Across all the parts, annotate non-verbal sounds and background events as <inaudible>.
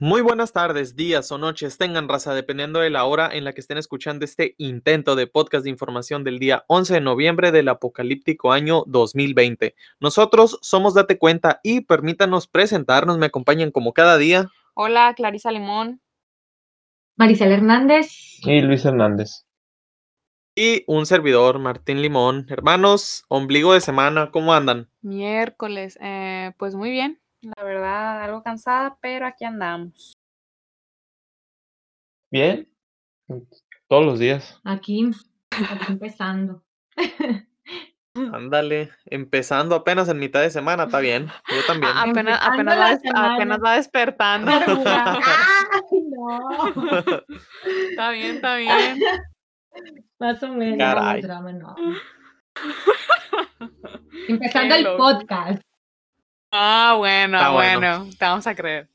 Muy buenas tardes, días o noches tengan raza, dependiendo de la hora en la que estén escuchando este intento de podcast de información del día 11 de noviembre del apocalíptico año 2020. Nosotros somos Date Cuenta y permítanos presentarnos, me acompañan como cada día. Hola, Clarisa Limón. Marisel Hernández. Y Luis Hernández. Y un servidor, Martín Limón. Hermanos, ombligo de semana, ¿cómo andan? Miércoles, eh, pues muy bien, la verdad, algo cansada, pero aquí andamos. Bien. Todos los días. Aquí, aquí empezando. <laughs> Ándale, empezando apenas en mitad de semana, está bien. Yo también. A- Apenas, apenas, va, des- semana. apenas va despertando. <laughs> Ay, no. <laughs> está bien, está bien. Más o menos. Caray. no, drama, no. Empezando Qué el loco. podcast. Ah, bueno, Está bueno. bueno, te vamos a creer.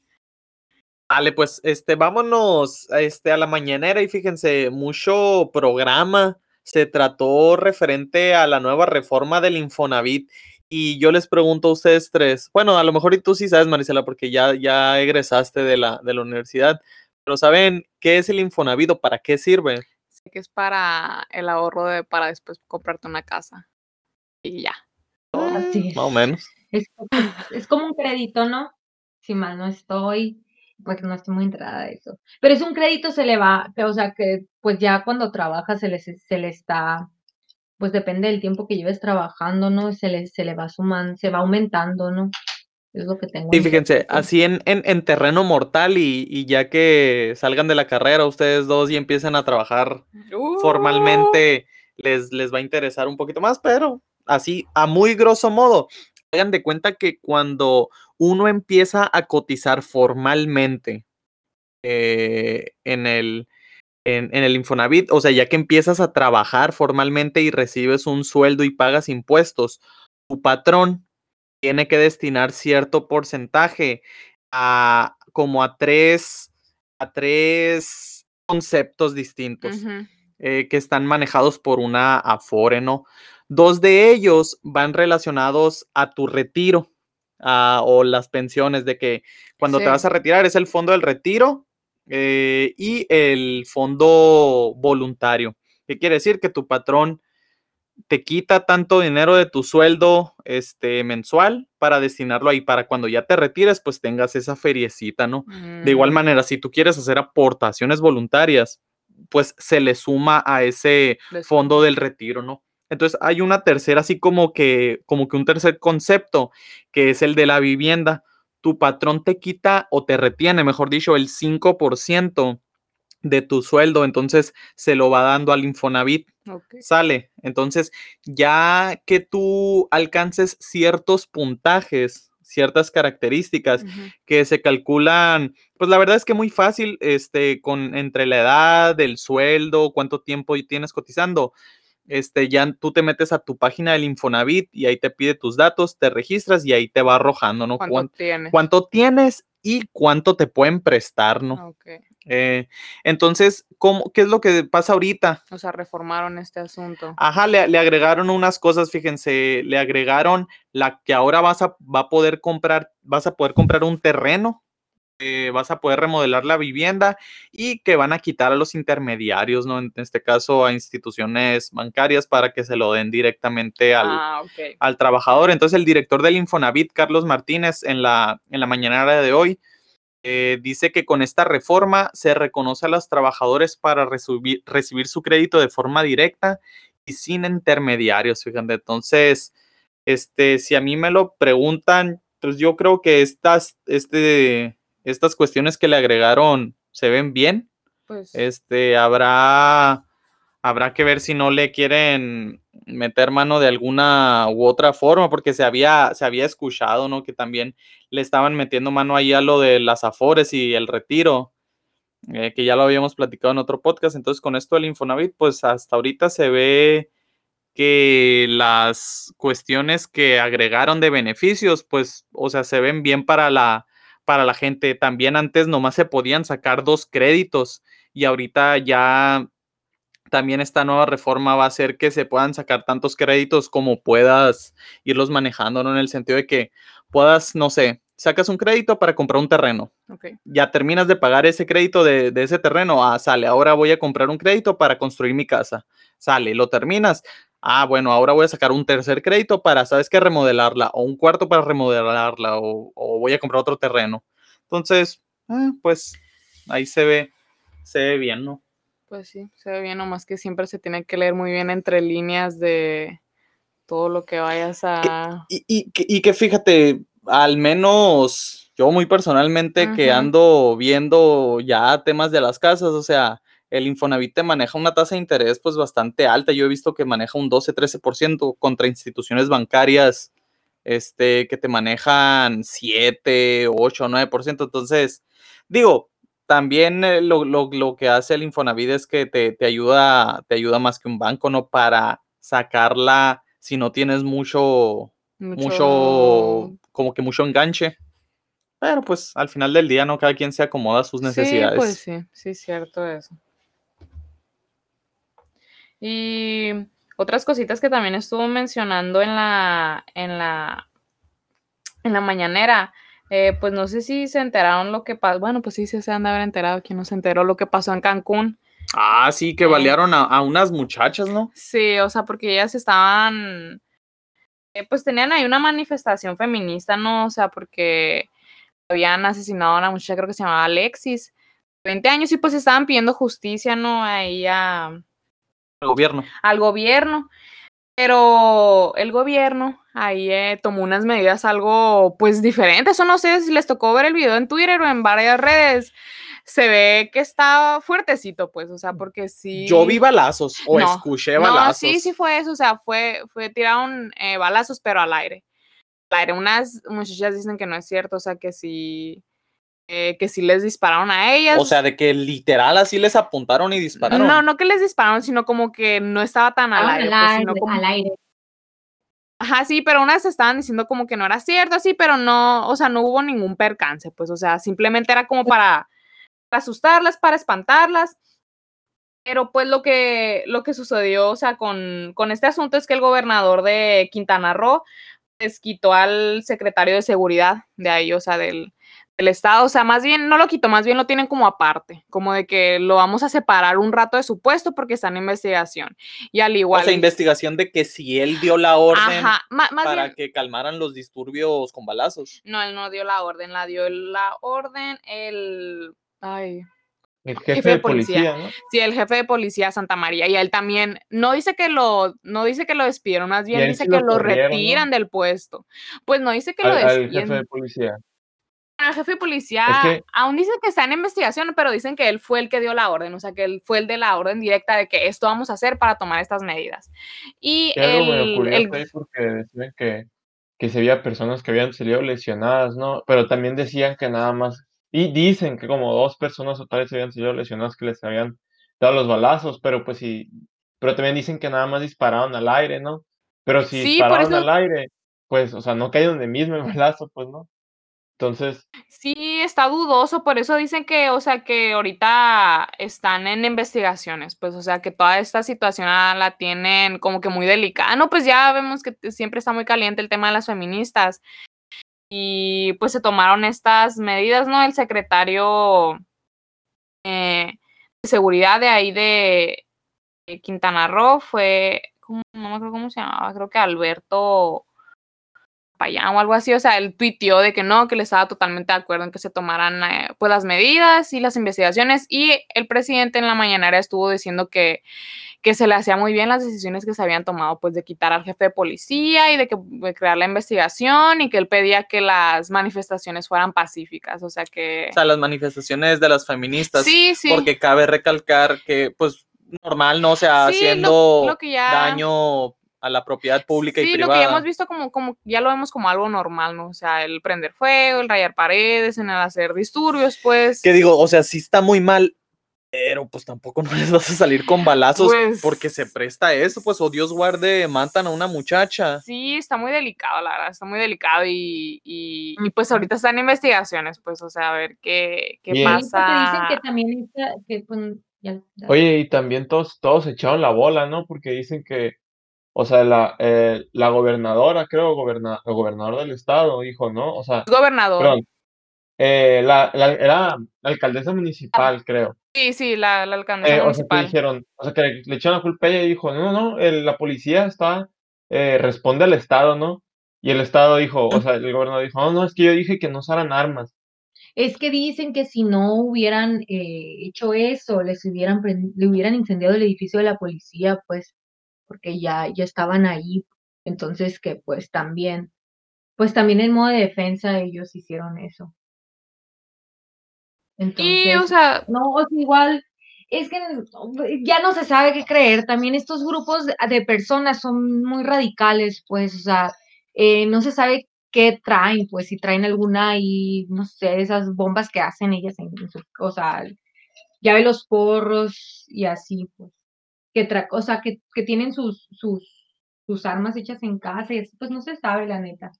Vale, pues este, vámonos este, a la mañanera y fíjense, mucho programa se trató referente a la nueva reforma del Infonavit. Y yo les pregunto a ustedes tres, bueno, a lo mejor y tú sí sabes, Marisela, porque ya, ya egresaste de la, de la universidad, pero ¿saben qué es el Infonavit o para qué sirve? Sé que es para el ahorro de para después comprarte una casa. Y ya. Así es. Más o menos. Es, es como un crédito, ¿no? Si mal no estoy, pues no estoy muy enterada de eso. Pero es un crédito, se le va, o sea que pues ya cuando trabajas se le, se le está, pues depende del tiempo que lleves trabajando, ¿no? Se le, se le va sumando, se va aumentando, ¿no? Es lo que tengo. Sí, fíjense, así en, en, en terreno mortal y, y ya que salgan de la carrera ustedes dos y empiezan a trabajar Uh, formalmente les, les va a interesar un poquito más, pero así, a muy grosso modo, hagan de cuenta que cuando uno empieza a cotizar formalmente eh, en, el, en, en el Infonavit, o sea, ya que empiezas a trabajar formalmente y recibes un sueldo y pagas impuestos, tu patrón tiene que destinar cierto porcentaje a como a tres, a tres conceptos distintos eh, que están manejados por una Afore, ¿no? Dos de ellos van relacionados a tu retiro o las pensiones, de que cuando te vas a retirar es el fondo del retiro eh, y el fondo voluntario. ¿Qué quiere decir? Que tu patrón te quita tanto dinero de tu sueldo este, mensual para destinarlo ahí, para cuando ya te retires, pues tengas esa feriecita, ¿no? De igual Mm, manera, si tú quieres hacer aportaciones voluntarias, pues se le suma a ese les- fondo del retiro, ¿no? Entonces hay una tercera, así como que, como que un tercer concepto, que es el de la vivienda. Tu patrón te quita o te retiene, mejor dicho, el 5% de tu sueldo, entonces se lo va dando al Infonavit sale. Entonces, ya que tú alcances ciertos puntajes, ciertas características que se calculan, pues la verdad es que muy fácil, este, con entre la edad, el sueldo, cuánto tiempo tienes cotizando. Este, ya tú te metes a tu página del Infonavit y ahí te pide tus datos, te registras y ahí te va arrojando, ¿no? ¿Cuánto Cuán- tienes? cuánto tienes y cuánto te pueden prestar, ¿no? Ok. Eh, entonces, ¿cómo, ¿qué es lo que pasa ahorita? O sea, reformaron este asunto. Ajá, le, le agregaron unas cosas, fíjense, le agregaron la que ahora vas a, va a poder comprar, vas a poder comprar un terreno, eh, vas a poder remodelar la vivienda y que van a quitar a los intermediarios, ¿no? En este caso a instituciones bancarias para que se lo den directamente al, Ah, al trabajador. Entonces el director del Infonavit, Carlos Martínez, en la, en la mañanera de hoy, eh, dice que con esta reforma se reconoce a los trabajadores para recibir, recibir su crédito de forma directa y sin intermediarios, fíjate. Entonces, este, si a mí me lo preguntan, pues yo creo que estas, este, estas cuestiones que le agregaron se ven bien. Pues Este, habrá, habrá que ver si no le quieren meter mano de alguna u otra forma, porque se había, se había escuchado, ¿no? Que también le estaban metiendo mano ahí a lo de las afores y el retiro, eh, que ya lo habíamos platicado en otro podcast. Entonces, con esto del Infonavit, pues hasta ahorita se ve que las cuestiones que agregaron de beneficios, pues, o sea, se ven bien para la, para la gente. También antes nomás se podían sacar dos créditos y ahorita ya también esta nueva reforma va a hacer que se puedan sacar tantos créditos como puedas irlos manejando, ¿no? En el sentido de que puedas, no sé, sacas un crédito para comprar un terreno. Ok. Ya terminas de pagar ese crédito de, de ese terreno. Ah, sale, ahora voy a comprar un crédito para construir mi casa. Sale, lo terminas. Ah, bueno, ahora voy a sacar un tercer crédito para, ¿sabes qué? Remodelarla. O un cuarto para remodelarla. O, o voy a comprar otro terreno. Entonces, ah, pues ahí se ve, se ve bien, ¿no? Pues sí, se ve bien, nomás que siempre se tiene que leer muy bien entre líneas de todo lo que vayas a... Y, y que- y que fíjate, al menos yo muy personalmente que ando viendo ya temas de las casas, o sea, el Infonavit te maneja una tasa de interés pues bastante alta. Yo he visto que maneja un 12-13% contra instituciones bancarias este, que te manejan 7, 8, 9%. Entonces, digo, también eh, lo, lo- lo que hace el Infonavit es que te, te ayuda, te ayuda más que un banco, ¿no? Para sacarla si no tienes mucho, mucho, como que mucho enganche. Pero pues al final del día, ¿no? Cada quien se acomoda a sus necesidades. Sí, pues sí, sí, cierto eso. Y otras cositas que también estuvo mencionando en la, en la, en la mañanera, eh, pues no sé si se enteraron lo que pasó, bueno, pues sí, sí se han de haber enterado, quien no se enteró lo que pasó en Cancún. Ah, sí, que Eh. balearon a, a unas muchachas, ¿no? Sí, o sea, porque ellas estaban, eh, pues tenían ahí una manifestación feminista, ¿no? O sea, porque habían asesinado a una muchacha, creo que se llamaba Alexis, 20 años, y pues estaban pidiendo justicia, ¿no? Ahí a, El gobierno. al gobierno. Pero el gobierno ahí eh, tomó unas medidas algo pues diferentes. O no sé si les tocó ver el video en Twitter o en varias redes. Se ve que está fuertecito, pues, o sea, porque sí. Yo vi balazos o No, escuché No, balazos. sí, sí fue eso, o sea, fue, fue tiraron eh, balazos, pero al aire. Al aire. Unas muchachas dicen que no es cierto, o sea, que sí, eh, que sí les dispararon a ellas. O sea, de que literal así les apuntaron y dispararon. no, no que les dispararon, sino como que no estaba tan al aire, al pues, aire, sino como- al aire. Ajá, sí, pero unas estaban diciendo como que no era cierto, así, pero no, o sea, no hubo ningún percance, pues, o sea, simplemente era como para, para asustarlas, para espantarlas. Pero pues lo que, lo que sucedió, o sea, con, con este asunto es que el gobernador de Quintana Roo, pues quitó al secretario de seguridad de ahí, o sea, del, del estado, o sea, más bien, no lo quitó, más bien lo tienen como aparte, como de que lo vamos a separar un rato de su puesto porque está en investigación. Y al igual... O sea, investigación de que si él dio la orden Ajá, ma- más para bien- que calmaran los disturbios con balazos. No, él no dio la orden, la dio la orden el. Ay, El jefe, Jefe de policía, ¿no? sí, el jefe de policía Santa María. Y él también no dice que lo, no dice que lo despidieron, más bien dice sí que lo lo corrieron, ¿no? retiran del puesto. Pues no dice que lo al despiden. jefe de policía. El jefe de policía que- aún dice que está en investigación, pero dicen que él fue el que dio la orden, o sea, que él fue el de la orden directa de que esto vamos a hacer para tomar estas medidas. Y el, el- porque decían que, que se había personas que habían salido lesionadas, ¿no? Pero también decían que nada más, y dicen que como dos personas o tales habían salido lesionadas que les habían dado los balazos, pero pues sí, pero también dicen que nada más dispararon al aire, ¿no? Pero si Sí, dispararon eso- al aire, pues, o sea, no cae donde mismo el <laughs> balazo, pues, ¿no? Entonces, Sí, está dudoso, por eso dicen que, o sea, que ahorita están en investigaciones, pues, o sea, que toda esta situación ah, la tienen como que muy delicada. No, pues ya vemos que siempre está muy caliente el tema de las feministas. Y pues se tomaron estas medidas, ¿no? El secretario eh, de seguridad de ahí de, Quintana Roo fue, ¿cómo- no me acuerdo cómo se llamaba, creo que Alberto Payán o algo así, o sea, él tuiteó de que no, que le estaba totalmente de acuerdo en que se tomaran eh, pues las medidas y las investigaciones y el presidente en la mañanera estuvo diciendo que, que se le hacía muy bien las decisiones que se habían tomado, pues de quitar al jefe de policía y de que de crear la investigación y que él pedía que las manifestaciones fueran pacíficas, o sea que... O sea, las manifestaciones de las feministas. sí, sí. Porque cabe recalcar que, pues, normal, ¿no? O sea, Sí, haciendo lo que ya- daño a la propiedad pública y Sí, lo privada. que ya hemos visto como, como, ya lo vemos como algo normal, ¿no? O sea, el prender fuego, el rayar paredes, en el hacer disturbios, pues. Que digo, o sea, sí está muy mal, pero pues tampoco <laughs> no les vas a salir con balazos Pues- porque se presta eso, pues, o Dios guarde, matan a una muchacha. Sí, está muy delicado, la verdad, está muy delicado y, y, y, pues ahorita están en investigaciones, pues, o sea, a ver qué, qué Bien. Sí, porque dicen pasa. que también está, que pues, ya- ya- Oye, y también todos, todos echaron la bola, ¿no? Porque dicen que, o sea, la, eh, la gobernadora, creo, goberna, el gobernador del estado dijo, ¿no? O sea, Gobernador. perdón, eh, la, la- era la alcaldesa Ah. municipal, creo. Sí, sí, la, la alcaldesa Eh, o sea, que municipal. dijeron, o sea, que le, le echaron la culpa a ella y dijo, no, no, el- la policía está, eh, responde al Estado, ¿no? Y el Estado dijo, o sea, el gobernador dijo, no, no, es que yo dije que no usaran armas. Es que dicen que si no hubieran eh, hecho eso, les hubieran le hubieran incendiado el edificio de la policía, pues, porque ya, ya estaban ahí. Entonces que pues también, pues también en modo de defensa ellos hicieron eso. Y, o sea, no, o sea, igual, es que ya no se sabe qué creer. También estos grupos de, de personas son muy radicales, pues, o sea, eh, no se sabe qué traen, pues, si traen alguna y, no sé, esas bombas que hacen ellas en, en su, o sea, ya ve los porros y así, pues, que tra o sea, que, que tienen sus, sus, sus armas hechas en casa y así, pues no se sabe, la neta.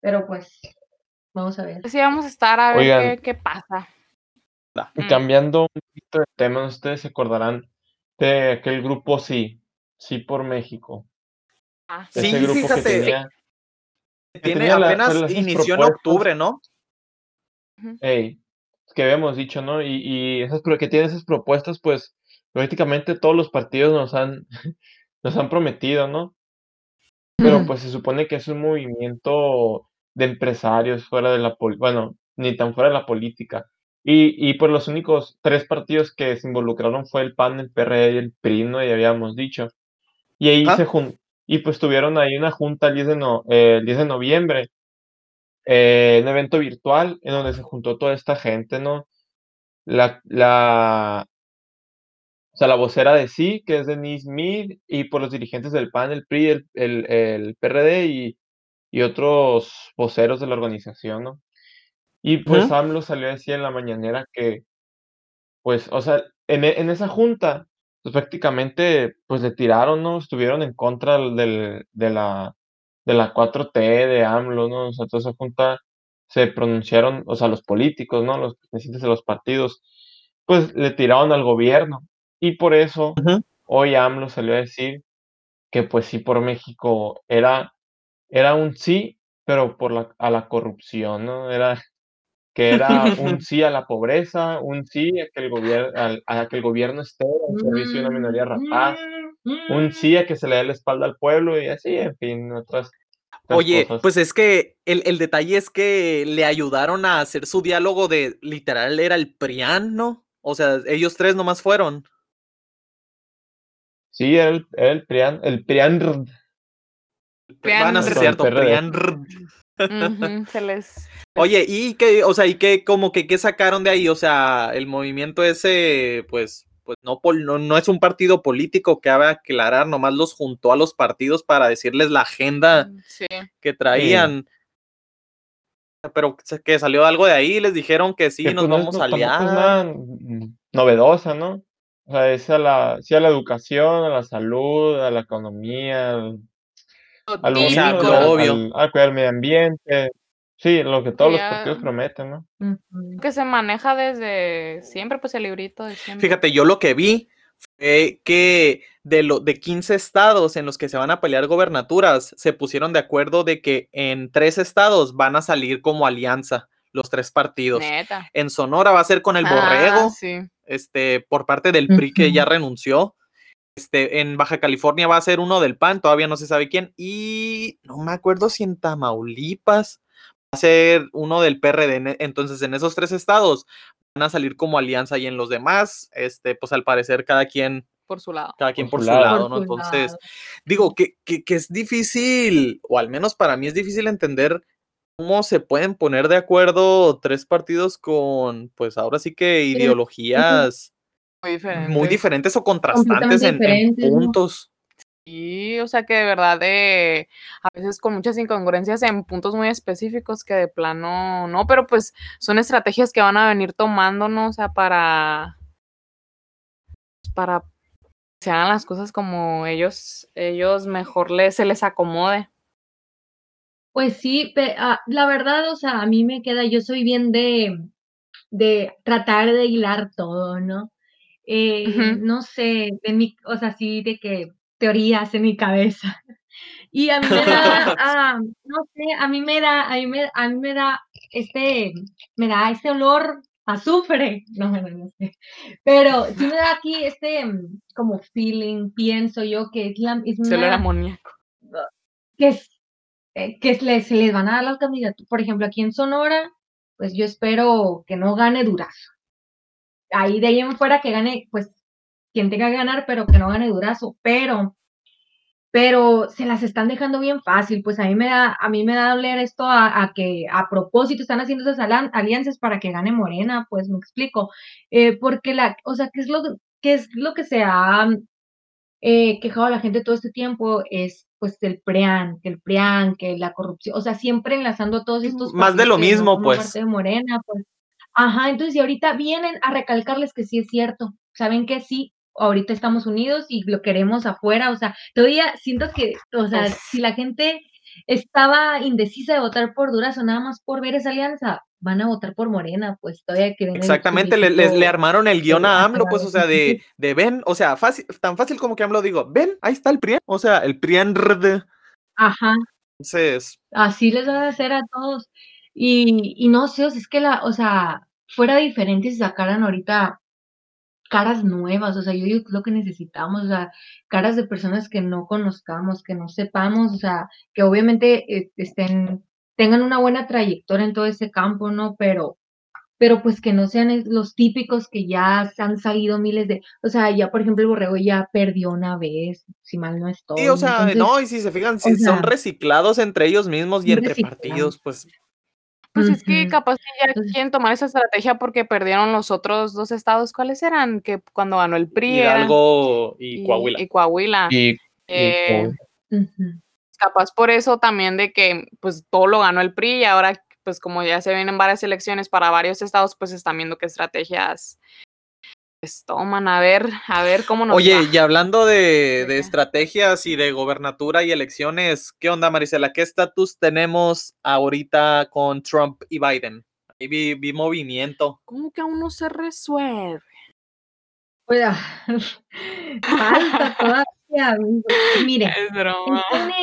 Pero pues, vamos a ver. sí vamos a estar a ver Oigan. qué, qué pasa. Y Mm. cambiando un poquito de tema, ustedes se acordarán de aquel grupo Sí, Sí por México. Ah, Sí, Ese grupo fíjate. que tenía, que Tiene, tenía apenas pues, inició en octubre, ¿no? Ey, que habíamos dicho, ¿no? Y, y esas que tienen esas propuestas, pues prácticamente todos los partidos nos han, <laughs> nos han prometido, ¿no? Pero pues se supone que es un movimiento de empresarios fuera de la política, bueno, ni tan fuera de la política. Y, y pues los únicos tres partidos que se involucraron fue el PAN, el PRD y el PRI, ¿no? Y habíamos dicho. Y ahí Ajá. se jun y pues tuvieron ahí una junta el 10 de, no- eh, el 10 de noviembre, eh, un evento virtual en donde se juntó toda esta gente, ¿no? La, la, o sea, la vocera de sí, que es Denise Mead, y por los dirigentes del PAN, el PRI, el, el, el PRD y, y otros voceros de la organización, ¿no? Y pues. AMLO salió a decir en la mañanera que, pues, o sea, en, en esa junta, pues prácticamente, pues le tiraron, ¿no? Estuvieron en contra del, de la, de la 4T, de AMLO, ¿no? O sea, toda esa junta se pronunciaron, o sea, los políticos, ¿no? Los presidentes de los partidos, pues le tiraron al gobierno. Y por eso, Ujú. hoy AMLO salió a decir que, pues sí, por México era, era un sí, pero por la, a la corrupción, ¿no? Era que era un <laughs> sí a la pobreza, un sí a que el gobierno, a que el gobierno esté al servicio de una minoría rapaz, un sí a que se le dé la espalda al pueblo y así, en fin, otras, otras Oye, cosas. pues es que el, el detalle es que le ayudaron a hacer su diálogo de literal era el PRIAN, ¿no? O sea, ellos tres nomás fueron. Sí, era el, era el PRIAN, el PRIAN, Van a ser cierto. PRIAN. Ujú, <laughs> se les. Oye, y que, o sea, y que como que qué sacaron de ahí, o sea, el movimiento ese, pues, pues no, pol- no, no es un partido político que haga aclarar, nomás los juntó a los partidos para decirles la agenda Sí. que traían. Pero que salió algo de ahí, les dijeron que sí, que nos pues vamos no- a es aliar. mm, novedosa, ¿no? O sea, es a la, sí a la educación, a la salud, a la economía, al- Típico, lo al- obvio. al- cuidar el medio ambiente. Sí, lo que todos los partidos prometen, ¿no? Que se maneja desde siempre, pues el librito de siempre. Fíjate, yo lo que vi fue que de, lo, de 15 estados en los que se van a pelear gobernaturas, se pusieron de acuerdo de que en tres estados van a salir como alianza los tres partidos. Neta. En Sonora va a ser con el Ah, borrego, sí. este, por parte del PRI que ya renunció. Este, en Baja California va a ser uno del PAN, todavía no se sabe quién. Y no me acuerdo si en Tamaulipas va a ser uno del PRD. En- Entonces, en esos tres estados van a salir como alianza y en los demás, este, pues al parecer cada quien, Por su lado. cada quien Por por, su su lado. ¿no? su Entonces, lado. digo que, que, que es difícil, o al menos para mí es difícil entender cómo se pueden poner de acuerdo tres partidos con, pues ahora sí que ideologías Muy diferente. muy diferentes o contrastantes en, en diferentes, puntos. Sí, o sea que de verdad de a veces con muchas incongruencias en puntos muy específicos que de plano no, pero pues son estrategias que van a venir tomando, ¿no? O sea, para para que se hagan las cosas como ellos ellos mejor les se les acomode. Pues sí, pe- ah, la verdad, o sea, a mí me queda, yo soy bien de, de tratar de hilar todo, ¿no? Eh, Ujú. no sé, de mi, o sea, sí, de que teorías en mi cabeza. <laughs> Y a mí me da, <laughs> ah, no sé, a mí me da, a mí me, a mí me da este, me da este olor a azufre, <laughs> no, no, no sé, pero sí me da aquí este como feeling, pienso yo que es la, es Se lo era una, amoníaco. que es, eh, que se les, les van a dar las candidaturas, por ejemplo, aquí en Sonora, pues yo espero que no gane Durazo. Ahí de ahí en fuera que gane, pues quien tenga que ganar, pero que no gane Durazo, pero pero se las están dejando bien fácil, pues a mí me da, a mí me da doler esto a, que a propósito están haciendo esas alianzas para que gane Morena, pues me explico, Eh, porque la, o sea, ¿qué es lo, qué es lo que se ha eh, quejado la gente todo este tiempo? Es pues el PRIAN, que el PRIAN, que la corrupción, o sea, siempre enlazando a todos estos Más de lo mismo, pues. parte de Morena, pues, ajá, entonces y ahorita vienen a recalcarles que sí es cierto, saben que sí, ahorita estamos unidos y lo queremos afuera, o sea, todavía siento que, o sea, Uf. si la gente estaba indecisa de votar por Durazo nada más por ver esa alianza, van a votar por Morena, pues todavía que ven el Exactamente, le, le publicito armaron el guion a AMLO, pues, o sea, de, de ven, o sea, fácil, tan fácil como que AMLO digo, ven, ahí está el PRIAN, o sea, el PRIAN, rd. Ajá, entonces, así les van a hacer a todos. Y, y no sé, o sea, es que la, o sea, fuera diferente si sacaran ahorita caras nuevas, o sea, yo digo lo que necesitamos, o sea, caras de personas que no conozcamos, que no sepamos, o sea, que obviamente eh, estén, tengan una buena trayectoria en todo ese campo, ¿no? Pero, pero pues que no sean los típicos que ya se han salido miles de, o sea, ya por ejemplo el Borrego ya perdió una vez, si mal no sí, estoy, o sea, entonces, no, y si se fijan, si son sea, reciclados entre ellos mismos y entre reciclados. partidos, pues, Pues es que capaz que ya quieren tomar esa estrategia porque perdieron los otros dos estados. ¿Cuáles eran? Que cuando ganó el PRI eran Hidalgo y y, Coahuila. y Coahuila. Y, y Eh. Capaz por eso también de que pues todo lo ganó el PRI y ahora pues como ya se vienen varias elecciones para varios estados, pues están viendo qué estrategias pues, toman. A ver, a ver cómo nos Oye, va. y hablando de, estrategias y de gobernatura y elecciones, ¿qué onda, Marisela? ¿Qué estatus tenemos ahorita con Trump y Biden? Ahí vi, vi movimiento. ¿Cómo que aún no se resuelve? Pues, ah, <laughs> falta todavía, Miren, Es broma. CNN,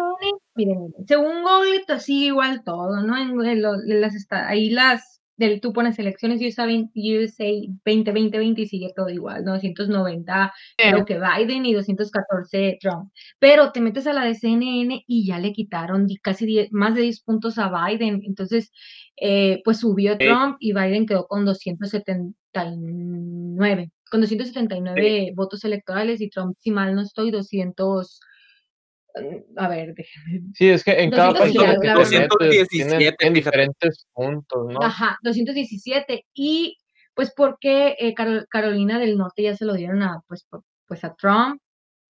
miren, según Google to- sigue igual todo, ¿no? En, en en las ahí las, del, tú pones elecciones USA, 20 USA 2020 y sigue todo igual, ¿no? 290 Sí. creo que Biden y 214 Trump. Pero te metes a la de CNN y ya le quitaron casi 10 más de 10 puntos a Biden. Entonces, eh, pues subió Trump y Biden quedó con 279, con 279 votos electorales y Trump, si mal no estoy, 200, mm, a ver, déjame, sí, es que en cada 200 país y a lo algo, que la te verdad. metes tienen, 217, tienen fíjate. diferentes puntos, ¿no? Ajá, 217. Y pues porque eh, Carol- Carolina del Norte ya se lo dieron a, pues, pues a Trump.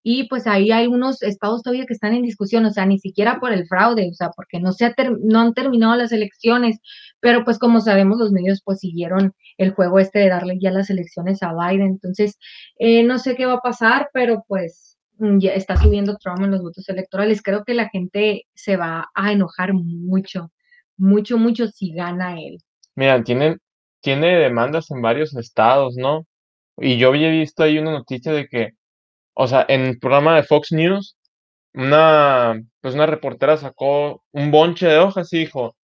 Y pues ahí hay unos estados todavía que están en discusión, o sea, ni siquiera por el fraude, o sea, porque no se ha no han terminado las elecciones, pero pues como sabemos los medios pues siguieron el juego este de darle ya las elecciones a Biden, entonces eh, no sé qué va a pasar, pero pues mm, ya está subiendo Trump en los votos electorales, creo que la gente se va a enojar mucho, mucho, mucho si gana él. Mira, tienen, tiene demandas en varios estados, ¿no? Y yo había visto ahí una noticia de que, o sea, en el programa de Fox News, una, pues una reportera sacó un bonche de hojas y dijo,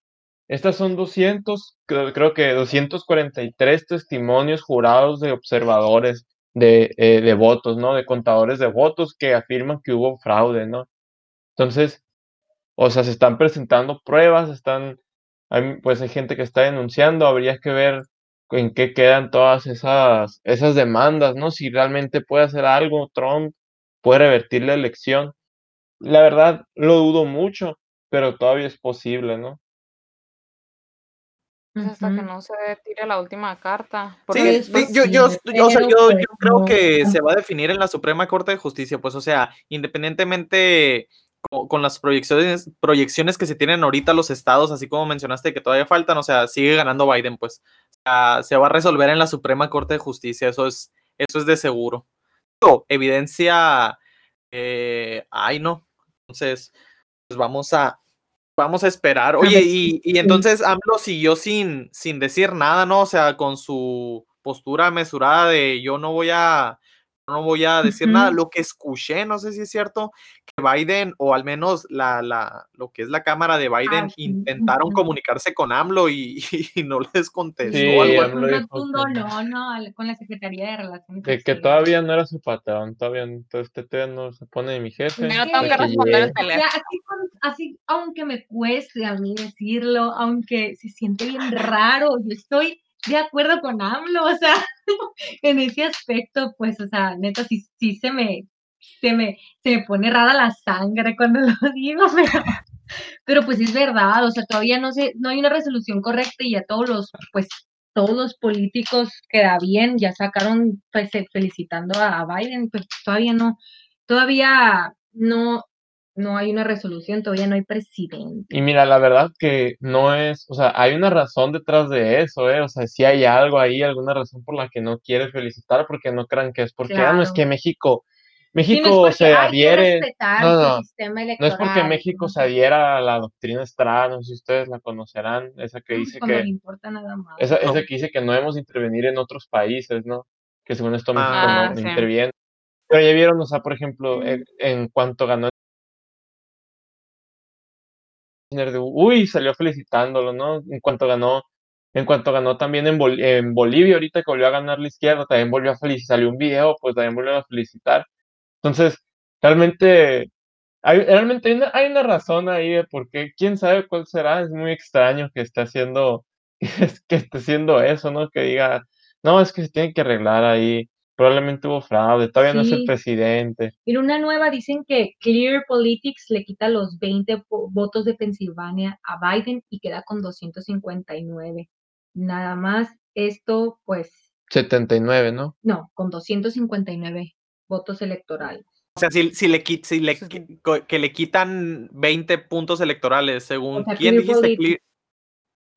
estas son 200, creo, creo que 243 testimonios jurados de observadores de, eh, de votos, ¿no? De contadores de votos que afirman que hubo fraude, ¿no? Entonces, o sea, se están presentando pruebas, están, hay, pues hay gente que está denunciando, habría que ver en qué quedan todas esas, esas demandas, ¿no? Si realmente puede hacer algo Trump, puede revertir la elección. La verdad, lo dudo mucho, pero todavía es posible, ¿no? Pues hasta que no se tire la última carta. Sí, Porque Es sí, yo, yo, o sea, yo, pues, yo creo que se va a definir en la Suprema Corte de Justicia, pues, o sea, independientemente co- con, las proyecciones, proyecciones que se tienen ahorita los estados, así como mencionaste que todavía faltan, o sea, sigue ganando Biden, pues, sea, se va a resolver en la Suprema Corte de Justicia, eso es, eso es de seguro. Digo, Evidencia, eh, ay, no, entonces, pues vamos a, Vamos a esperar. Oye, y, entonces AMLO siguió sin, sin decir nada, ¿no? O sea, con su postura mesurada de yo no voy a, no voy a decir nada. Lo que escuché, no sé si es cierto, Biden, o al menos la, la, lo que es la cámara de Biden, Ah, sí, intentaron comunicarse con AMLO y, <laughs> y no les contestó Sí, algo. AMLO rotundo no, no, con la Secretaría de Relaciones De que todavía no era su patrón, todavía, entonces este todavía no se pone de mi jefe. No tengo que- responder el O sea, teléfono. así, aunque me cueste a mí decirlo, aunque se siente bien raro, yo estoy de acuerdo con AMLO, o sea, <laughs> en ese aspecto, pues, o sea, neta, sí, sí se me, se me, se me pone rara la sangre cuando <laughs> lo digo, pero, pero pues es verdad, o sea, todavía no sé, no hay una resolución correcta y ya todos los, pues, todos los políticos queda bien, ya sacaron, pues, eh, felicitando a, a Biden, pues todavía no, todavía no, no hay una resolución, todavía no hay presidente. Y mira, la verdad que no es, o sea, hay una razón detrás de eso, ¿eh? O sea, si hay algo ahí, alguna razón por la que no quiere felicitar, porque no crean que es porque, ah, no, es que México, Sí, no es México se adhiere, no, su no, sistema no es porque México se adhiera a la doctrina Estrada, no sé si ustedes la conocerán, esa que Mm, dice cuando que, le importa nada más. esa, que dice que no debemos intervenir en otros países, ¿no? Que según esto México Ah, no, sí. interviene. Pero ya vieron, o sea, por ejemplo, en, en cuanto ganó uy, salió felicitándolo, ¿no? En cuanto ganó, en cuanto ganó también en, Bol- en Bolivia, ahorita que volvió a ganar la izquierda, también volvió a felicitar, salió un video, pues también volvió a felicitar. Entonces, realmente, hay, realmente hay una, hay una razón ahí de por qué, quién sabe cuál será, es muy extraño que esté haciendo, <laughs> que esté haciendo eso, ¿no? Que diga, no, es que se tiene que arreglar ahí, probablemente hubo fraude, todavía no es el Sí. presidente. En una nueva dicen que Clear Politics le quita los 20 vo- votos de Pensilvania a Biden y queda con 259. Nada más esto, pues, 79, ¿no? no, con 259 votos electorales. O sea, si, si le, si le que le quitan 20 puntos electorales, según O sea, quién Clear dijiste, Politics. Clear,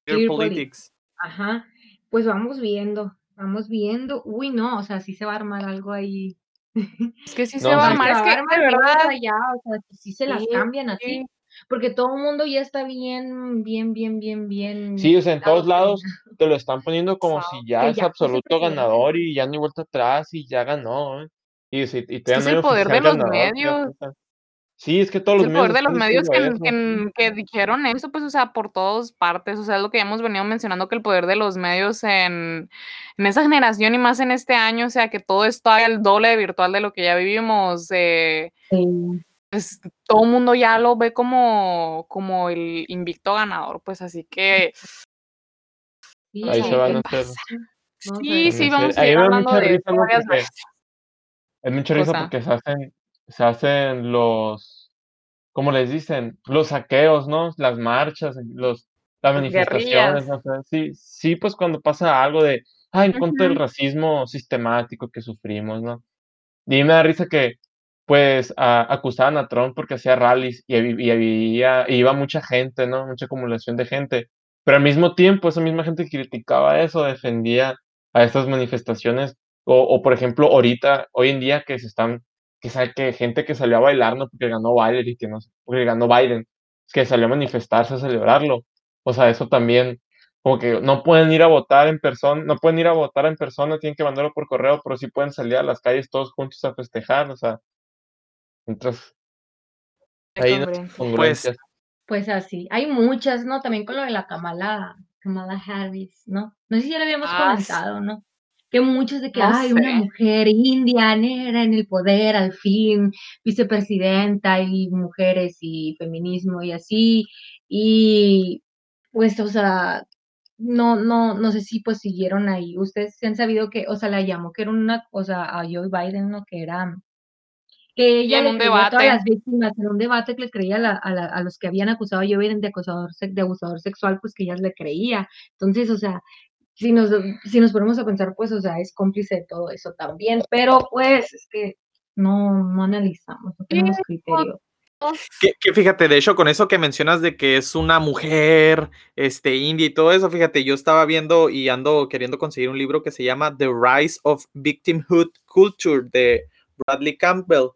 Clear Clear Politics. Ajá, pues vamos viendo, vamos viendo. Uy, no, o sea, sí se va a armar algo ahí. <laughs> Es que sí No, se va a armar. Es Se va que, a armar de verdad, ya, o sea, sí se las Sí, cambian así, sí. porque todo el mundo ya está bien, bien, bien, bien, bien. Sí, o sea, en todos lados te lo están poniendo como si ya es ya absoluto ganador y ya no hay vuelta atrás y ya ganó, ¿eh? Y, si- y Es el poder de los ganador, medios. Sí, es que todos Es los el medios poder de los medios que, dijeron eso, pues, o sea, por todas partes. O sea, es lo que ya hemos venido mencionando, que el poder de los medios en, en esa generación y más en este año, o sea, que todo es todavía el doble de virtual de lo que ya vivimos. eh, Sí. pues todo el mundo ya lo ve como, como el invicto ganador, pues así que Sí, Ahí se van a hacer. Sí, sí, vamos a da hablando de esto varias veces. Es mucha risa Cosa. porque se hacen, se hacen los, ¿cómo les dicen? Los saqueos, ¿no? Las marchas, los, las manifestaciones. Sí, sí, pues cuando pasa algo de, ah, en contra del racismo sistemático que sufrimos, ¿no? Y me da risa que, pues, a- acusaban a Trump porque hacía rallies y, había, y iba mucha gente, ¿no? Mucha acumulación de gente. Pero al mismo tiempo, esa misma gente que criticaba eso, defendía a estas manifestaciones. O, o, por ejemplo, ahorita, hoy en día que se están, que sabe que gente que salió a bailar, ¿no? Porque ganó Biden y que no, porque ganó Biden, que salió a manifestarse, a celebrarlo. O sea, eso también, como que no pueden ir a votar en persona, no pueden ir a votar en persona, tienen que mandarlo por correo, pero sí pueden salir a las calles todos juntos a festejar, o sea, entonces Hay ahí no. Pues, congruencias. Pues así, hay muchas, ¿no? También con lo de la Kamala, Kamala Harris, ¿no? No sé si ya lo habíamos Ah, comentado, ¿no? Que muchos de que No hay una mujer india, negra en el poder, al fin, vicepresidenta y mujeres y feminismo y así. Y pues, o sea, no, no, no sé si pues siguieron ahí. Ustedes se han sabido que, o sea, la llamó que era una, o sea, a Joe Biden, ¿no? Que era que ella en le un a todas las debate. víctimas, en un debate que le creía a, la- a la- a los que habían acusado a Joe Biden de acusador, se- de abusador sexual, pues que ella le creía. Entonces, o sea, si nos, si nos ponemos a pensar, pues, o sea, es cómplice de todo eso también, pero pues es que no, no analizamos, no tenemos pues, criterio. todos- Que, que fíjate, de hecho, con eso que mencionas de que es una mujer, este, india y todo eso, fíjate, yo estaba viendo y ando queriendo conseguir un libro que se llama The Rise of Victimhood Culture de Bradley Campbell.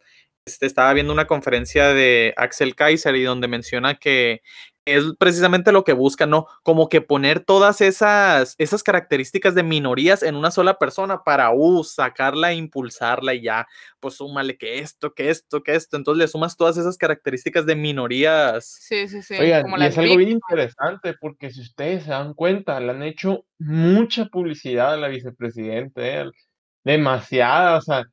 Este, estaba viendo una conferencia de Axel Kaiser y donde menciona que es precisamente lo que buscan, ¿no? Como que poner todas esas, esas características de minorías en una sola persona para, uh, sacarla, e impulsarla y ya, pues súmale que esto, que esto, que esto. Entonces le sumas todas esas características de minorías. Sí, sí, sí. Oigan, como y es algo bien interesante porque si ustedes se dan cuenta, le han hecho mucha publicidad a la vicepresidente, ¿eh? demasiada, o sea,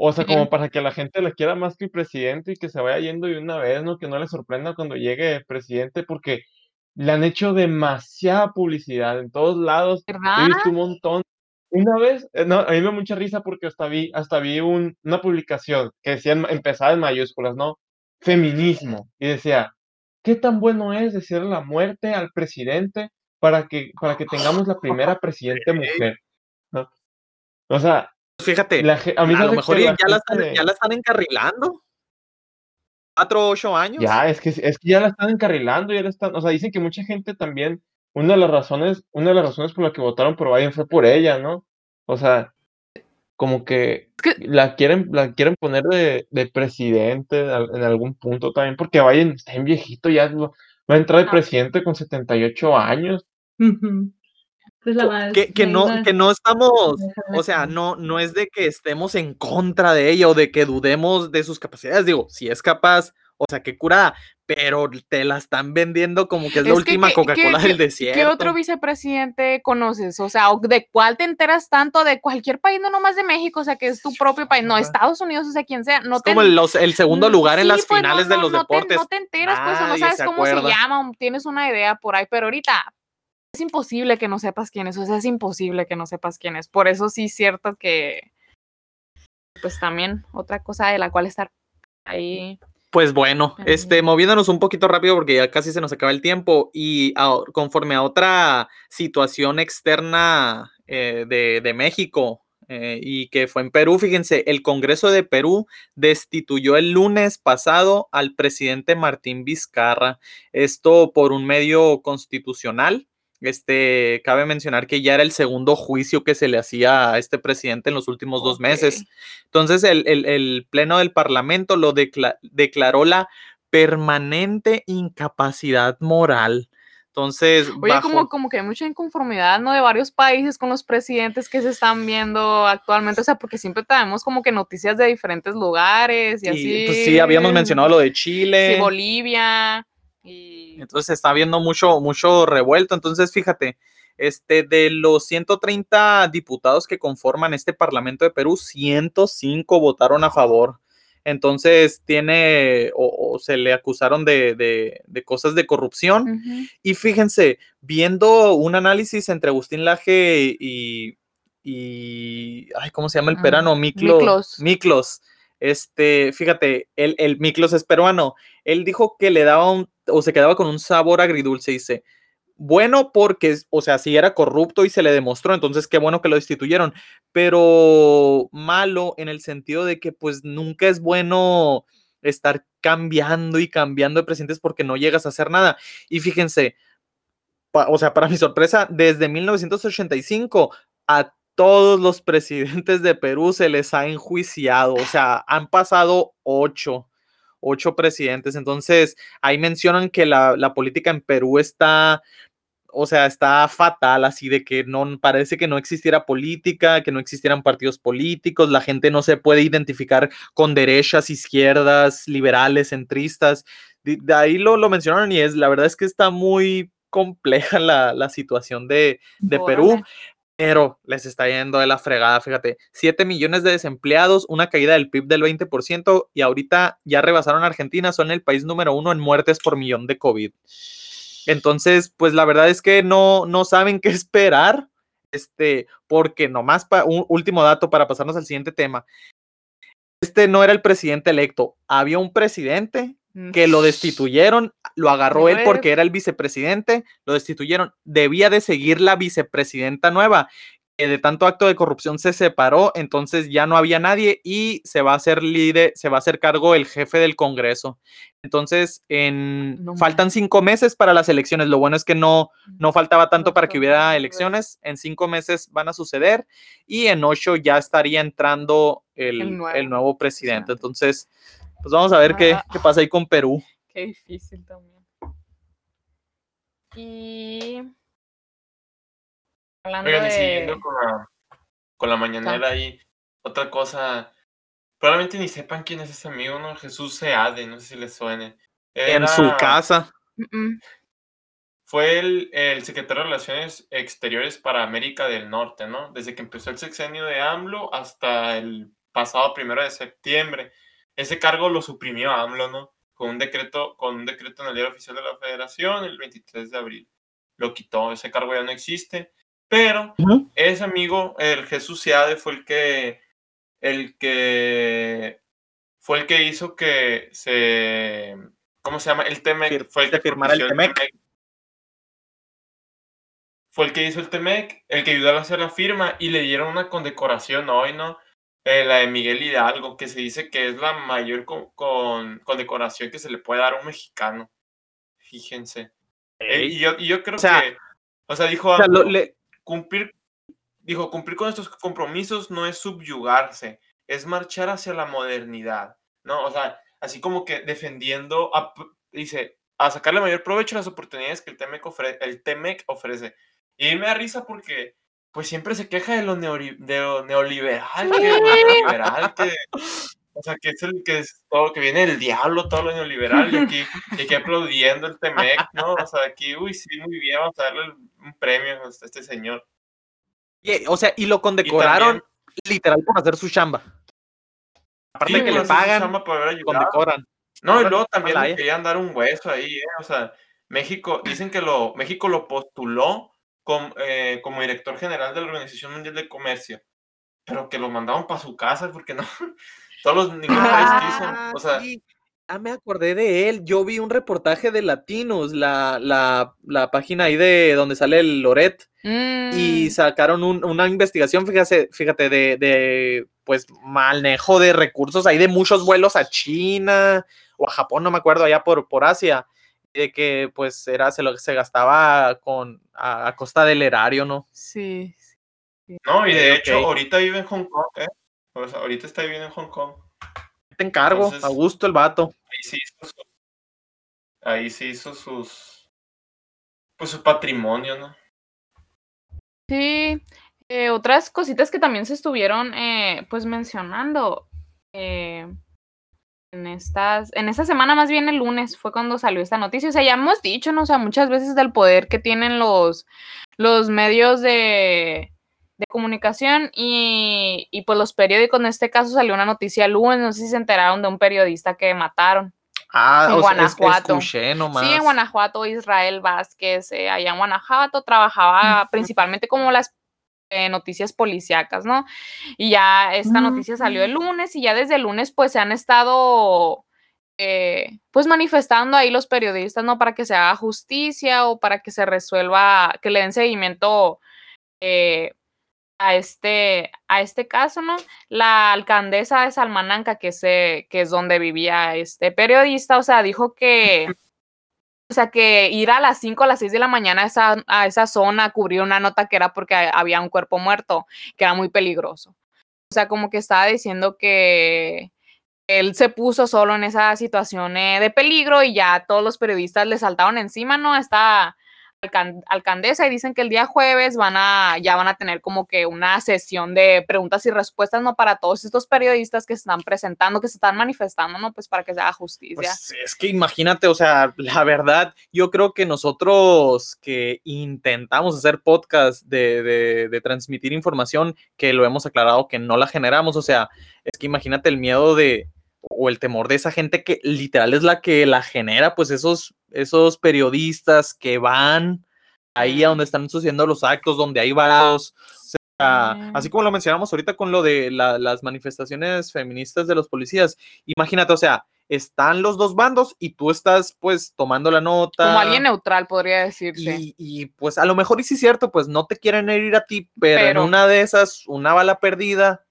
o sea, como para que la gente la quiera más que el presidente y que se vaya yendo de una vez, ¿no? Que no le sorprenda cuando llegue el presidente porque le han hecho demasiada publicidad en todos lados. He ¿Verdad? visto un montón. Una vez, eh, no, a mí me dio mucha risa porque hasta vi, hasta vi un- una publicación que decía, empezaba en mayúsculas, ¿no? Feminismo. Y decía, ¿qué tan bueno es decirle la muerte al presidente para que, para que tengamos la primera <laughs> presidente mujer? ¿no? O sea, Fíjate, la a mí a lo mejor que ya la están, gente- ya la están encarrilando. Cuatro, ocho años. Ya, es que, es que ya la están encarrilando, ya la están, o sea, dicen que mucha gente también, una de las razones, una de las razones por la que votaron por Biden fue por ella, ¿no? O sea, como que que- la quieren, la quieren poner de, de presidente en algún punto también, porque Biden está bien viejito, ya va a entrar de Ah. presidente con 78 años. Ujú. Pues la más. que, que la no, que no estamos, o sea, no, no es de que estemos en contra de ella o de que dudemos de sus capacidades. Digo, si es capaz, o sea, qué curada, pero te la están vendiendo como que es la Es que, última ¿qué- Coca-Cola del qué- desierto. ¿Qué otro vicepresidente conoces? O sea, ¿o ¿de cuál te enteras tanto? De cualquier país, no nomás de México, o sea, que es tu propio país, no. Estados Unidos, o sea, quien sea. No es te como el, los- el segundo lugar en sí, las pues, no, finales de no, los no te- deportes. no te enteras, pues, o no sabes se cómo se llama, tienes una idea por ahí, pero ahorita es imposible que no sepas quién es, o sea, es imposible que no sepas quién es. Por eso sí es cierto que, pues también otra cosa de la cual estar ahí. Pues bueno, este, moviéndonos un poquito rápido porque ya casi se nos acaba el tiempo y a- conforme a otra situación externa eh, de, de México eh, y que fue en Perú, fíjense, el Congreso de Perú destituyó el lunes pasado al presidente Martín Vizcarra, esto por un medio constitucional. Este, cabe mencionar que ya era el segundo juicio que se le hacía a este presidente en los últimos dos meses. Entonces, el, el- el Pleno del Parlamento lo decla- declaró la permanente incapacidad moral. Entonces, Oye, bajo- como, como que hay mucha inconformidad, ¿no? De varios países con los presidentes que se están viendo actualmente, o sea, porque siempre tenemos como que noticias de diferentes lugares y, y, así. pues sí, habíamos mencionado lo de Sí, Chile. Bolivia y... Entonces está habiendo mucho, mucho revuelto. Entonces, fíjate, este, de los 130 diputados que conforman este Parlamento de Perú, 105 votaron a favor. Entonces tiene, o, o se le acusaron de, de- de cosas de corrupción. Y fíjense, viendo un análisis entre Agustín Laje y, y ay, ¿cómo se llama el peruano? Miklos. Miklos. Miklos. Este, fíjate, el, el Miklos es peruano. Él dijo que le daba un, o se quedaba con un sabor agridulce, dice. Bueno, porque, o sea, si era corrupto y se le demostró, entonces qué bueno que lo destituyeron, pero malo en el sentido de que pues nunca es bueno estar cambiando y cambiando de presidentes porque no llegas a hacer nada. Y fíjense, o sea, para mi sorpresa, desde 1985 a todos los presidentes de Perú se les ha enjuiciado, o sea, han pasado ocho, ocho presidentes. Entonces, ahí mencionan que la, la política en Perú está, o sea, está fatal, así de que no parece que no existiera política, que no existieran partidos políticos, la gente no se puede identificar con derechas, izquierdas, liberales, centristas. De, ahí lo, lo mencionaron y es, la verdad es que está muy compleja la, la situación de, de Perú. Pero les está yendo de la fregada, fíjate, 7 millones de desempleados, una caída del PIB del 20% y ahorita ya rebasaron a Argentina, son el país número uno en muertes por millón de COVID. Entonces, pues la verdad es que no, no saben qué <laughs> esperar, este, porque nomás, pa- un último dato para pasarnos al siguiente tema. Este no era el presidente electo, había un presidente. Que lo destituyeron, lo agarró él porque era el vicepresidente, lo destituyeron, debía de seguir la vicepresidenta nueva, que de tanto acto de corrupción se separó, entonces ya no había nadie y se va a hacer líder, se va a hacer cargo el jefe del Congreso. Entonces, en, No faltan cinco meses para las elecciones. Lo bueno es que no, no faltaba tanto para que hubiera elecciones. En cinco meses van a suceder y en ocho ya estaría entrando el, El el nuevo presidente. Entonces, pues vamos a ver qué, Ah. qué pasa ahí con Perú. Qué difícil también. Y. Hablando Oigan, y de. siguiendo con la, con la mañanera ahí, otra cosa, probablemente ni sepan quién es ese amigo, ¿no? Jesús Seade, no sé si les suene. En su casa. Mm, mm. Fue el, el secretario de Relaciones Exteriores para América del Norte, ¿no? Desde que empezó el sexenio de AMLO hasta el pasado primero de septiembre. Ese cargo lo suprimió AMLO, ¿no? Con un decreto, con un decreto en el diario oficial de la Federación el 23 de abril. Lo quitó, ese cargo ya no existe. Pero ese amigo, el Jesús Seade, fue el que, el que, fue el que hizo que se, ¿cómo se llama? El TEMEC, fue el se que firmara el TEMEC. Fue el que hizo el TEMEC, el que ayudó a hacer la firma y le dieron una condecoración hoy, ¿no? Eh, la de Miguel Hidalgo, que se dice que es la mayor con, con- condecoración que se le puede dar a un mexicano. Fíjense. Eh, y, yo, y yo creo O sea, que, o sea, dijo O sea, lo- le- cumplir, dijo, cumplir con estos compromisos no es subyugarse, es marchar hacia la modernidad, ¿no? O sea, así como que defendiendo, a- dice, a sacarle mayor provecho a las oportunidades que el TEMEC, ofre- ofrece. Y me da risa porque, pues siempre se queja de lo, de lo neoliberal, que, lo neoliberal, que, o sea, que es el que es todo, que viene el diablo, todo lo neoliberal, y aquí, y aquí aplaudiendo el TEMEC, ¿no? O sea, aquí, uy, sí, muy bien, vamos a darle un premio a este señor. y- o sea, y lo condecoraron literal por hacer su chamba. Aparte Sí, de que le pagan, por haber condecoran. No, y luego también le eh. querían dar un hueso ahí, ¿eh? O sea, México, dicen que lo, México lo postuló com- eh, como director general de la Organización Mundial de Comercio, pero que lo mandaron para su casa porque no, <laughs> todos los, ningún país quiso. Ah, O sea, sí. Ah, me acordé de él. Yo vi un reportaje de Latinos, la, la, la página ahí de donde sale el Loret, y Mm, sacaron un- una investigación, fíjate, fíjate, de, de pues manejo de recursos ahí de muchos vuelos a China o a Japón, no me acuerdo, allá por, por Asia, de que pues era se lo que se gastaba con a, a costa del erario, ¿no? sí. no, y de hecho, ahorita vive en Hong Kong, ¿eh? O sea, ahorita está viviendo en Hong Kong. Te encargo, Entonces- a gusto el vato. Ahí sí hizo su- ahí sí hizo sus, pues su patrimonio, ¿no? Sí, eh, otras cositas que también se estuvieron eh, pues mencionando eh, en estas, en esta semana, más bien el lunes, fue cuando salió esta noticia. O sea, ya hemos dicho, ¿no? O sea, muchas veces del poder que tienen los, los medios de, de comunicación y, y pues los periódicos. En este caso salió una noticia el lunes, no sé si se enteraron de un periodista que mataron. Ah, En o Guanajuato. escuché nomás. Sí, en Guanajuato, Israel Vázquez, eh, allá en Guanajuato, trabajaba principalmente como las eh, noticias policíacas, ¿no? Y ya esta noticia salió el lunes y ya desde el lunes pues se han estado eh, pues manifestando ahí los periodistas, ¿no? Para que se haga justicia o para que se resuelva, que le den seguimiento eh, a este, a este caso, ¿no? La alcaldesa de Salmananca, que, se, que es donde vivía este periodista, o sea, dijo que, o sea, que ir a las 5 a las 6 de la mañana a esa, a esa zona a cubrir una nota que era porque había un cuerpo muerto, que era muy peligroso. O sea, como que estaba diciendo que él se puso solo en esa situación eh, de peligro y ya todos los periodistas le saltaron encima, ¿no? Esta alcaldesa y dicen que el día jueves van a, ya van a tener como que una sesión de preguntas y respuestas, ¿no? Para todos estos periodistas que se están presentando, que se están manifestando, ¿no? Pues para que se haga justicia. Pues es que imagínate, o sea, la verdad, yo creo que nosotros que intentamos hacer podcast de, de- de transmitir información, que lo hemos aclarado que no la generamos, o sea, es que imagínate el miedo de, o el temor de esa gente que literal es la que la genera, pues esos, esos periodistas que van ahí a donde están sucediendo los actos, donde hay varados. O sea, Sí. así como lo mencionamos ahorita con lo de la- las manifestaciones feministas de los policías, imagínate, o sea, están los dos bandos y tú estás pues tomando la nota. como alguien neutral, podría decirse. Y, y, pues a lo mejor y sí es cierto, pues no te quieren herir a ti, pero, Pero- en una de esas, una bala perdida.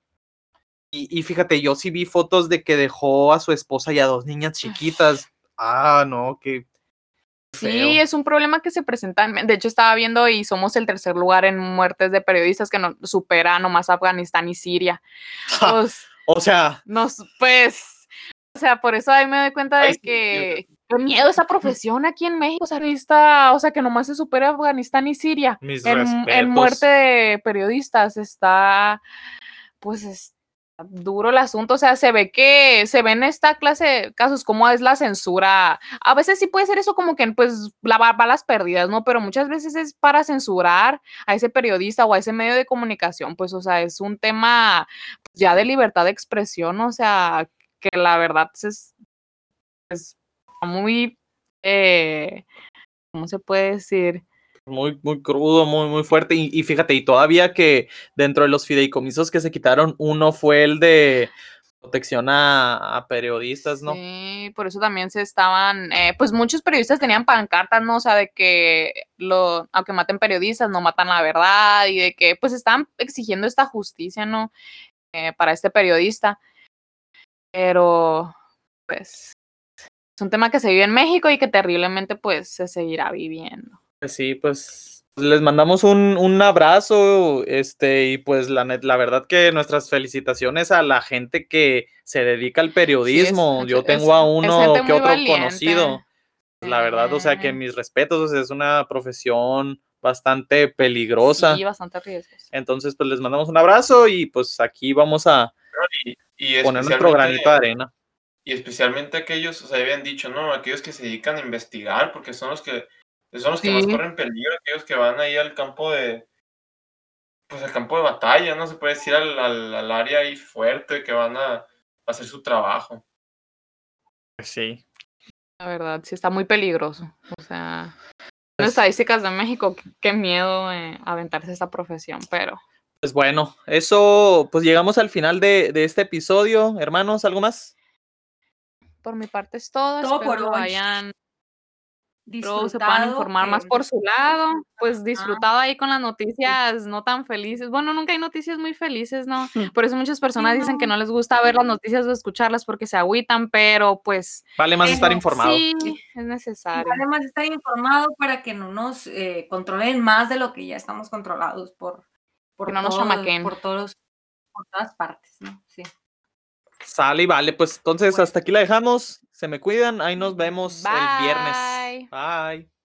Y, y fíjate, yo sí vi fotos de que dejó a su esposa y a dos niñas chiquitas. Ah, no, qué Sí, es un problema que se presenta. en- De hecho, estaba viendo y somos el tercer lugar en muertes de periodistas que no supera nomás Afganistán y Siria. <laughs> O sea, nos, pues, o sea, por eso ahí me doy cuenta de que, qué miedo esa profesión aquí en México, o sea, periodista, o sea, que nomás se supera Afganistán y Siria. Mis En, en muerte de periodistas está, pues, es duro el asunto, o sea, se ve que, se ve en esta clase de casos cómo es la censura. A veces sí puede ser eso como que, pues, la ba- balas perdidas, ¿no? Pero muchas veces es para censurar a ese periodista o a ese medio de comunicación, pues, o sea, es un tema ya de libertad de expresión, o sea, que la verdad es, es muy, eh, ¿cómo se puede decir? Muy, muy crudo, muy, muy fuerte. Y, y fíjate, y todavía que dentro de los fideicomisos que se quitaron, uno fue el de protección a, periodistas, ¿no? Sí, por eso también se estaban, eh, pues muchos periodistas tenían pancartas, ¿no? O sea, de que lo, aunque maten periodistas, no matan la verdad y de que pues están exigiendo esta justicia, ¿no? Eh, para este periodista. Pero, pues, es un tema que se vive en México y que terriblemente pues se seguirá viviendo. Pues sí, pues les mandamos un, un abrazo, este, y pues la, net- la verdad que nuestras felicitaciones a la gente que se dedica al periodismo. Yo es- tengo a uno que otro valiente. conocido. La verdad, o sea que mis respetos, o sea, es una profesión bastante peligrosa. Sí, bastante riesgos. Entonces, pues les mandamos un abrazo y pues aquí vamos a Y poner nuestro granito de arena. Y especialmente aquellos, o sea, habían dicho, ¿no? Aquellos que se dedican a investigar, porque son los que son los que más corren peligro, aquellos que van ahí al campo de, pues al campo de batalla, ¿no? Se puede decir al, al, al área ahí fuerte, que van a hacer su trabajo. Pues sí. La verdad, sí está muy peligroso. O sea, en Pues- estadísticas de México, qué- qué miedo eh, aventarse esta profesión, pero Pues bueno, eso, pues llegamos al final de, de este episodio. Hermanos, ¿algo más? por mi parte es todo. Todo espero por hoy. hayan, espero se puedan informar más por su lado. Pues disfrutado ahí con las noticias no tan felices. Bueno, nunca hay noticias muy felices, ¿no? <laughs> Por eso muchas personas dicen que no. les gusta ver las noticias o escucharlas porque se agüitan, pero pues Vale más estar informado. sí, es necesario. Además, estar informado para que no nos eh, controlen más de lo que ya estamos controlados por, por, Que no nos todo- chamaquen. por, todos, por todas partes, ¿no? Sí. Sale y vale, pues entonces Bueno. hasta aquí la dejamos. Se me cuidan, ahí nos vemos el viernes. Bye. Bye.